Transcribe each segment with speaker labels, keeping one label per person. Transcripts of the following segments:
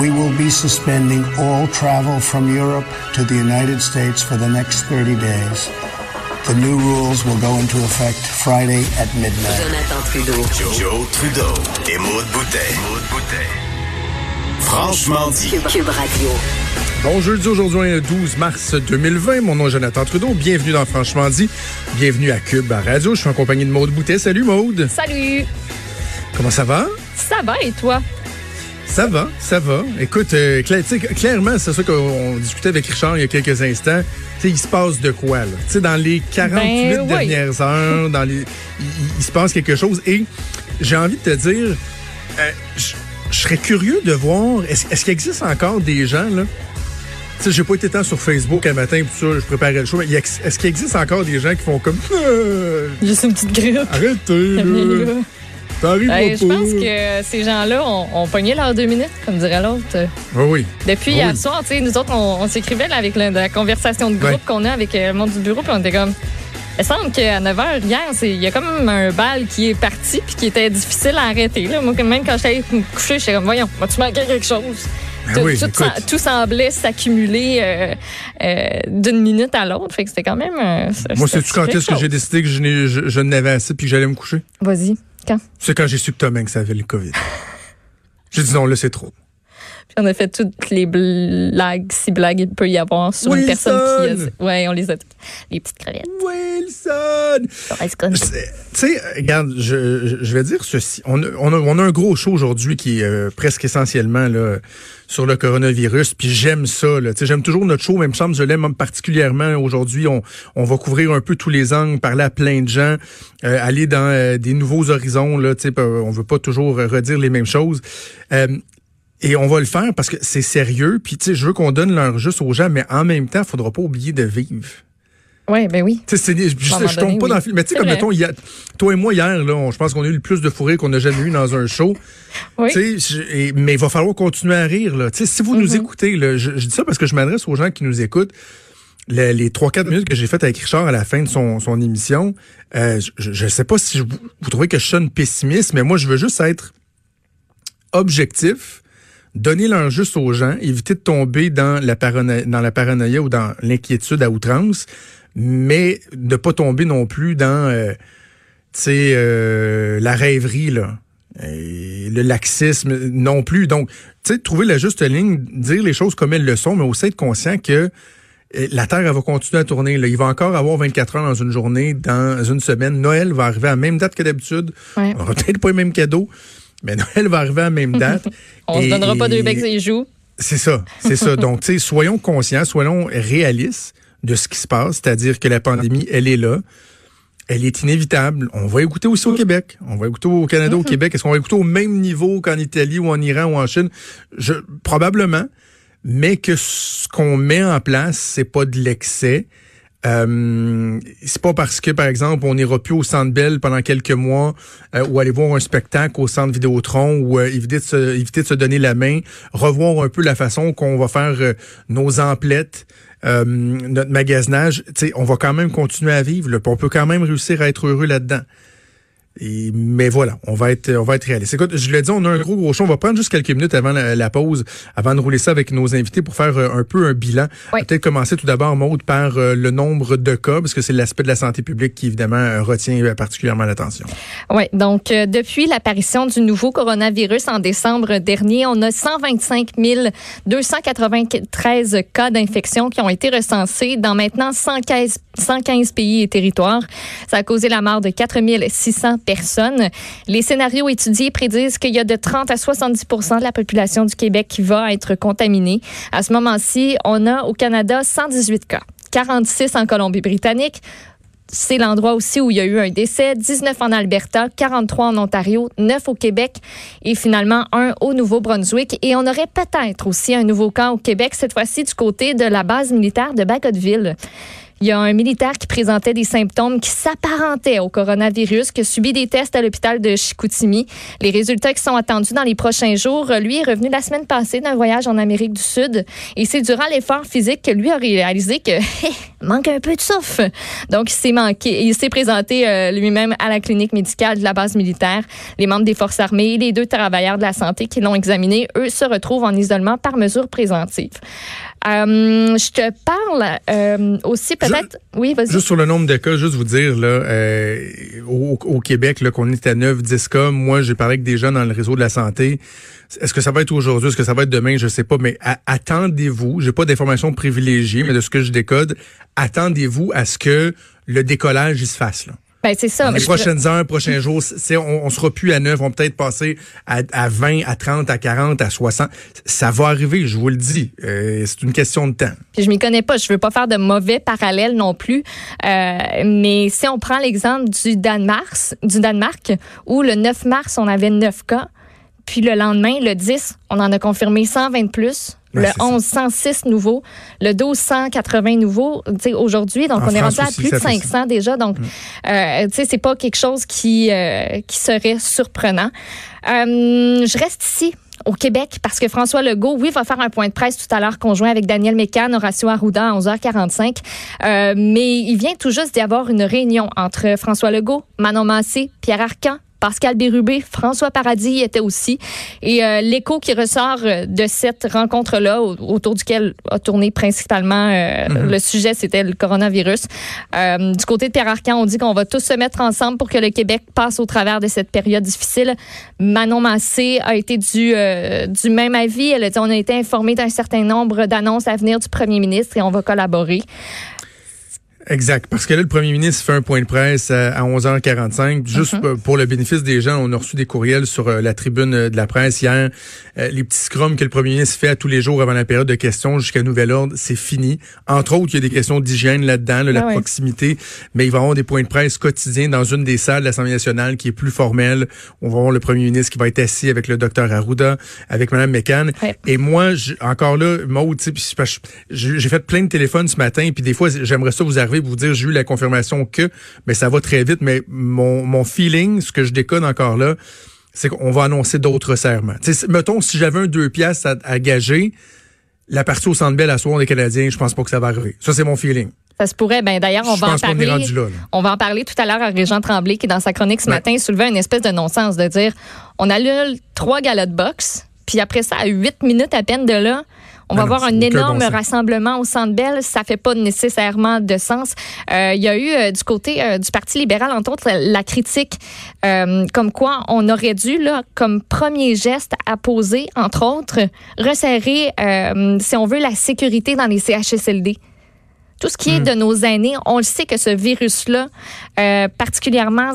Speaker 1: We will be suspending all travel from Europe to the United States for the next 30 days. The new rules will go into effect Friday at midnight.
Speaker 2: Jonathan Trudeau.
Speaker 3: Joe, Trudeau et Maude Boutet. Franchement dit.
Speaker 2: Cube, Cube Radio.
Speaker 4: Bon jeudi aujourd'hui, le 12 mars 2020. Mon nom est Jonathan Trudeau. Bienvenue dans Franchement dit. Bienvenue à Cube à Radio. Je suis en compagnie de Maude Boutet. Salut Maude.
Speaker 5: Salut!
Speaker 4: Comment ça va?
Speaker 5: Ça va et toi?
Speaker 4: Ça va, ça va. Écoute, euh, cla- clairement, c'est ça qu'on discutait avec Richard il y a quelques instants. Tu sais, il se passe de quoi, là? Tu sais, dans les 48
Speaker 5: Ben, oui.
Speaker 4: dernières heures, dans les, il, se passe quelque chose. Et j'ai envie de te dire, euh, je serais curieux de voir, est-ce qu'il existe encore des gens, là? Tu sais, j'ai pas été tant sur Facebook un matin, ça, je préparais le show, mais est-ce qu'il existe encore des gens qui font comme, Euh,
Speaker 5: Juste une petite grippe.
Speaker 4: arrêtez, là,
Speaker 5: Hey, je
Speaker 4: pas.
Speaker 5: pense que ces gens-là ont, ont pogné leurs deux minutes, comme dirait l'autre.
Speaker 4: Oui, oui.
Speaker 5: Depuis
Speaker 4: Oui.
Speaker 5: hier soir, nous autres, on, on s'écrivait avec la conversation de groupe qu'on a avec euh, le monde du bureau, puis on était comme. Il semble qu'à 9 h hier, il y a comme un bal qui est parti puis qui était difficile à arrêter. Là. Moi, même quand j'allais me coucher, j'étais comme, voyons, vas-tu manquer quelque chose?
Speaker 4: Ben
Speaker 5: tout,
Speaker 4: oui,
Speaker 5: tout, tout semblait s'accumuler euh, euh, d'une minute à l'autre. Fait que c'était quand même. euh,
Speaker 4: Moi, sais-tu quand est-ce que j'ai décidé que je, je, je n'avais assez puis que j'allais me coucher?
Speaker 5: Vas-y,
Speaker 4: C'est quand j'ai su que Tom avait le COVID. J'ai dit non, là, c'est trop.
Speaker 5: Puis on a fait toutes les blagues, si blagues il peut y avoir sur une personne qui a. Ouais, on les a toutes. Les petites crevettes.
Speaker 4: Wilson! Tu sais, regarde, je, vais dire ceci. On a, on a, on a un gros show aujourd'hui qui est euh, presque essentiellement là, sur le coronavirus. Puis j'aime ça. Là. Tu sais, J'aime toujours notre show, même semble je l'aime particulièrement aujourd'hui. On, on va couvrir un peu tous les angles, parler à plein de gens, euh, aller dans euh, des nouveaux horizons. Là, euh, on veut pas toujours euh, redire les mêmes choses. Et on va le faire parce que c'est sérieux. Puis tu sais, je veux qu'on donne l'heure juste aux gens, mais en même temps, il faudra pas oublier de vivre.
Speaker 5: Ouais, ben oui.
Speaker 4: Tu sais, c'est- je, je, je tombe
Speaker 5: donné,
Speaker 4: pas
Speaker 5: oui.
Speaker 4: dans le film. Mais tu sais, comme
Speaker 5: vrai.
Speaker 4: mettons, hier- toi et moi, hier, là, on- je pense qu'on a eu le plus de fourré qu'on a jamais eu dans un show.
Speaker 5: Oui.
Speaker 4: Je- et- mais il va falloir continuer à rire. Là. Tu sais, si vous
Speaker 5: Mm-hmm.
Speaker 4: nous écoutez, là, je, je dis ça parce que je m'adresse aux gens qui nous écoutent. Le- les 3-4 minutes que j'ai faites avec Richard à la fin de son, son émission, euh, je, je sais pas si vous, vous trouvez que je sonne pessimiste, mais moi, je veux juste être objectif, donner l'heure juste aux gens, éviter de tomber dans la, parano- dans la paranoïa ou dans l'inquiétude à outrance, mais ne pas tomber non plus dans euh, tu sais, euh, la rêverie, là. Et le laxisme non plus. Donc, tu sais, trouver la juste ligne, dire les choses comme elles le sont, mais aussi être conscient que euh, la Terre, elle va continuer à tourner. Là. Il va encore avoir 24 heures dans une journée, dans une semaine. Noël va arriver à la même date que d'habitude.
Speaker 5: Ouais.
Speaker 4: On n'aura peut-être pas les mêmes cadeaux, mais Noël va arriver à la même date.
Speaker 5: On se
Speaker 4: Et-
Speaker 5: donnera pas deux becs et joues.
Speaker 4: c'est ça, c'est ça. Donc, tu sais, soyons conscients, soyons réalistes de ce qui se passe, c'est-à-dire que la pandémie, elle est là. Elle est inévitable. On va écouter aussi au Québec. On va écouter au Canada, au Québec. Est-ce qu'on va écouter au même niveau qu'en Italie ou en Iran ou en Chine? Je, probablement. Mais que ce qu'on met en place, c'est pas de l'excès. Euh, c'est pas parce que, par exemple, on n'ira plus au Centre Bell pendant quelques mois euh, ou aller voir un spectacle au Centre Vidéotron ou euh, éviter, de se, éviter de se donner la main, revoir un peu la façon qu'on va faire euh, nos emplettes, euh, notre magasinage. On va quand même continuer à vivre. Là, on peut quand même réussir à être heureux là-dedans. Et, mais voilà, on va être, on va être réaliste. Écoute, je l'ai dit, on a un gros gros show. On va prendre juste quelques minutes avant la, la pause, avant de rouler ça avec nos invités pour faire euh, un peu un bilan.
Speaker 5: Oui.
Speaker 4: Peut-être commencer tout d'abord, Maude, par euh, le nombre de cas, parce que c'est l'aspect de la santé publique qui évidemment euh, retient particulièrement l'attention.
Speaker 5: Oui, donc depuis l'apparition du nouveau coronavirus en décembre dernier, on a 125 293 cas d'infection qui ont été recensés dans maintenant 115, 115 pays et territoires. Ça a causé la mort de 4 600 Les scénarios étudiés prédisent qu'il y a de 30 à 70 de la population du Québec qui va être contaminée. À ce moment-ci, on a au Canada 118 cas, 46 en Colombie-Britannique, c'est l'endroit aussi où il y a eu un décès, 19 en Alberta, 43 en Ontario, 9 au Québec et finalement un au Nouveau-Brunswick. Et on aurait peut-être aussi un nouveau cas au Québec, cette fois-ci du côté de la base militaire de Bagotville. Il y a un militaire qui présentait des symptômes qui s'apparentaient au coronavirus, qui a subi des tests à l'hôpital de Chicoutimi. Les résultats qui sont attendus dans les prochains jours. Lui est revenu la semaine passée d'un voyage en Amérique du Sud et c'est durant l'effort physique que lui a réalisé que manque un peu de souffle. Donc, il s'est manqué. Il s'est présenté euh, lui-même à la clinique médicale de la base militaire. Les membres des forces armées et les deux travailleurs de la santé qui l'ont examiné, eux, se retrouvent en isolement par mesure préventive. Euh, je te parle euh, aussi peut-être? Oui, vas-y.
Speaker 4: Juste sur le nombre de cas, juste vous dire là, euh, au, au, Québec, là, qu'on est à 9, 10 cas. Moi, j'ai parlé avec des gens dans le réseau de la santé. Est-ce que ça va être aujourd'hui? Est-ce que ça va être demain? Je sais pas. Mais attendez-vous. J'ai pas d'informations privilégiées, mais de ce que je décode, attendez-vous à ce que le décollage il se fasse là.
Speaker 5: Ben, c'est ça.
Speaker 4: Dans les prochaines heures, prochains jours, on, on sera plus à 9, on va peut-être passer à, à, 20, à 30, à 40, à 60. Ça va arriver, je vous le dis. Euh, c'est une question de temps.
Speaker 5: Puis je m'y connais pas, je veux pas faire de mauvais parallèles non plus. Euh, mais si on prend l'exemple du Danemark, du Danemark, où le 9 mars, on avait 9 cas, puis le lendemain, le 10, on en a confirmé 120 de plus. Le 11, 106 nouveaux. Le 12, 180 nouveaux aujourd'hui. Donc,
Speaker 4: En
Speaker 5: on est rendu à plus de
Speaker 4: ça fait
Speaker 5: 500 déjà. Donc, euh, tu sais, c'est pas quelque chose qui, euh, qui serait surprenant. Euh, je reste ici au Québec parce que François Legault, oui, va faire un point de presse tout à l'heure conjoint avec Daniel Mécan, Horacio Arruda à 11h45. Euh, mais il vient tout juste d'y avoir une réunion entre François Legault, Manon Massé, Pierre Arcan, Pascal Bérubé, François Paradis y était aussi. Et euh, l'écho qui ressort euh, de cette rencontre-là, au- autour duquel a tourné principalement euh, le sujet, c'était le coronavirus. Euh, du côté de Pierre Arcan, on dit qu'on va tous se mettre ensemble pour que le Québec passe au travers de cette période difficile. Manon Massé a été du, du même avis. Elle a dit on a été informé d'un certain nombre d'annonces à venir du premier ministre et on va collaborer.
Speaker 4: Exact. Parce que là, le premier ministre fait un point de presse à, à 11h45. Juste
Speaker 5: Mhm.
Speaker 4: pour- pour le bénéfice des gens, on a reçu des courriels sur euh, la tribune euh, de la presse hier. Euh, les petits scrums que le premier ministre fait à tous les jours avant la période de questions jusqu'à nouvel ordre, c'est fini. Entre autres, il y a des questions d'hygiène là-dedans, là, la
Speaker 5: Ah
Speaker 4: proximité. Mais il va y avoir des points de presse quotidiens dans une des salles de l'Assemblée nationale qui est plus formelle. On va avoir le premier ministre qui va être assis avec le docteur Arruda, avec Mme McCann.
Speaker 5: Ouais.
Speaker 4: Et moi, encore là, Maud, j'ai fait plein de téléphones ce matin, puis des fois, j'aimerais ça vous arriver, vous dire, j'ai eu la confirmation que, mais ça va très vite, mais mon, mon feeling, ce que je décode encore là, c'est qu'on va annoncer d'autres serments. Mettons, si j'avais un deux piastres à, à gager, la partie au Centre Bell à soir des Canadiens, je pense pas que ça va arriver. Ça, c'est mon feeling.
Speaker 5: Ça se pourrait. Ben d'ailleurs, on
Speaker 4: Je
Speaker 5: va en parler.
Speaker 4: rendu là, là.
Speaker 5: On va en parler tout à l'heure à Régent Tremblay qui dans sa chronique ce matin soulevait une espèce de non-sens de dire on annule trois galas de boxe, puis après ça à huit minutes à peine de là. On va
Speaker 4: non,
Speaker 5: avoir un énorme
Speaker 4: bon
Speaker 5: rassemblement au Centre Bell. Ça fait pas nécessairement de sens. Euh, Il y a eu euh, du côté euh, du Parti libéral, entre autres, la, la critique comme quoi on aurait dû, là, comme premier geste à poser, entre autres, resserrer, si on veut, la sécurité dans les CHSLD tout ce qui est de nos aînés, on le sait que ce virus-là, euh, particulièrement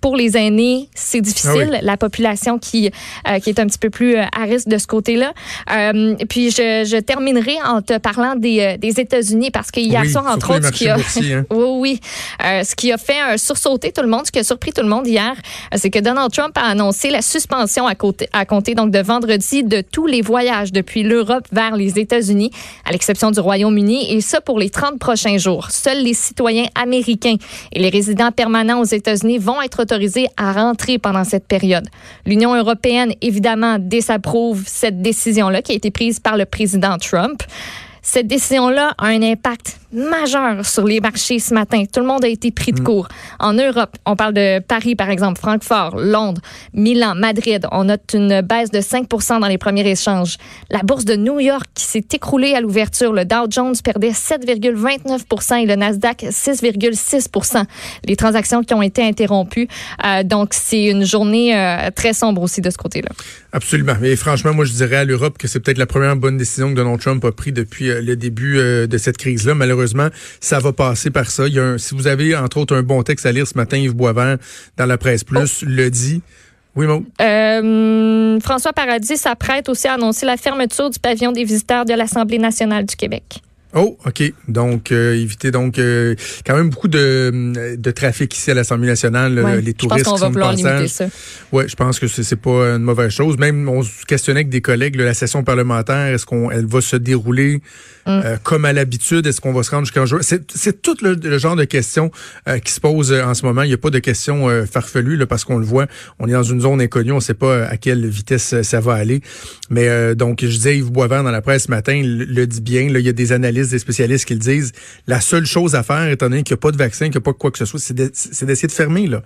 Speaker 5: pour les aînés, c'est difficile.
Speaker 4: Ah
Speaker 5: La population qui, euh, qui est un petit peu plus euh, à risque de ce côté-là. Euh, puis je, je terminerai en te parlant des, des États-Unis parce que hier
Speaker 4: Oui,
Speaker 5: soir, entre autres, ce qui a,
Speaker 4: boursiers, hein.
Speaker 5: oui, oui. Euh, ce qui a fait euh, sursauter tout le monde, ce qui a surpris tout le monde hier, c'est que Donald Trump a annoncé la suspension à, côté, à compter donc de vendredi de tous les voyages depuis l'Europe vers les États-Unis, à l'exception du Royaume-Uni, et ça pour les 30 prochains jours. Seuls les citoyens américains et les résidents permanents aux États-Unis vont être à rentrer pendant cette période. L'Union européenne, évidemment, désapprouve cette décision-là qui a été prise par le président Trump. Cette décision-là a un impact majeur sur les marchés ce matin. Tout le monde a été pris de court. En Europe, on parle de Paris, par exemple, Francfort, Londres, Milan, Madrid. On note une baisse de 5% dans les premiers échanges. La bourse de New York qui s'est écroulée à l'ouverture. Le Dow Jones perdait 7,29% et le Nasdaq 6,6% Les transactions qui ont été interrompues. Euh, donc, c'est une journée euh, très sombre aussi de ce côté-là.
Speaker 4: Absolument. Et franchement, moi, je dirais à l'Europe que c'est peut-être la première bonne décision que Donald Trump a prise depuis le début euh, de cette crise-là. Malheureusement, ça va passer par ça. Il y a un- si vous avez, entre autres, un bon texte à lire ce matin, Yves Boisvert, dans la presse plus, le dit. Oui?
Speaker 5: Euh, François Paradis s'apprête aussi à annoncer la fermeture du pavillon des visiteurs de l'Assemblée nationale du Québec.
Speaker 4: Oh, OK. Donc, euh, éviter donc euh, quand même beaucoup de, de trafic ici à l'Assemblée nationale,
Speaker 5: Ouais.
Speaker 4: les
Speaker 5: Je pense
Speaker 4: touristes
Speaker 5: qu'on va vouloir limiter ça.
Speaker 4: Ouais, je pense que c'est c'est pas une mauvaise chose. Même on se questionnait avec des collègues, là, la session parlementaire, est-ce qu'on elle va se dérouler
Speaker 5: Mm.
Speaker 4: euh, comme à l'habitude? Est-ce qu'on va se rendre jusqu'en juin? C'est c'est tout le, le genre de questions euh, qui se posent euh, en ce moment. Il n'y a pas de questions euh, farfelues là, parce qu'on le voit, on est dans une zone inconnue, on ne sait pas euh, à quelle vitesse euh, ça va aller. Mais euh, donc, je disais Yves Boisvert dans la presse ce matin le, le dit bien. Là, il y a des des spécialistes qui le disent. La seule chose à faire, étant donné qu'il n'y a pas de vaccin, qu'il n'y a pas quoi que ce soit, c'est de- c'est d'essayer de fermer, là,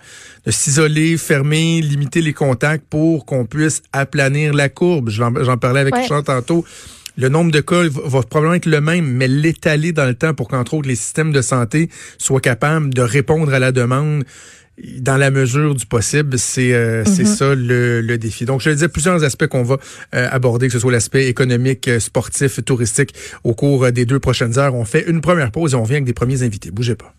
Speaker 4: de s'isoler, fermer, limiter les contacts pour qu'on puisse aplanir la courbe. J'en parlais avec
Speaker 5: Ouais.
Speaker 4: Richard tantôt. Le nombre de cas va, va probablement être le même, mais l'étaler dans le temps pour qu'entre autres les systèmes de santé soient capables de répondre à la demande dans la mesure du possible, c'est euh, c'est ça le, le défi. Donc, je le disais, plusieurs aspects qu'on va euh, aborder, que ce soit l'aspect économique, euh, sportif, touristique, au cours des deux prochaines heures. On fait une première pause et on vient avec des premiers invités. Bougez pas.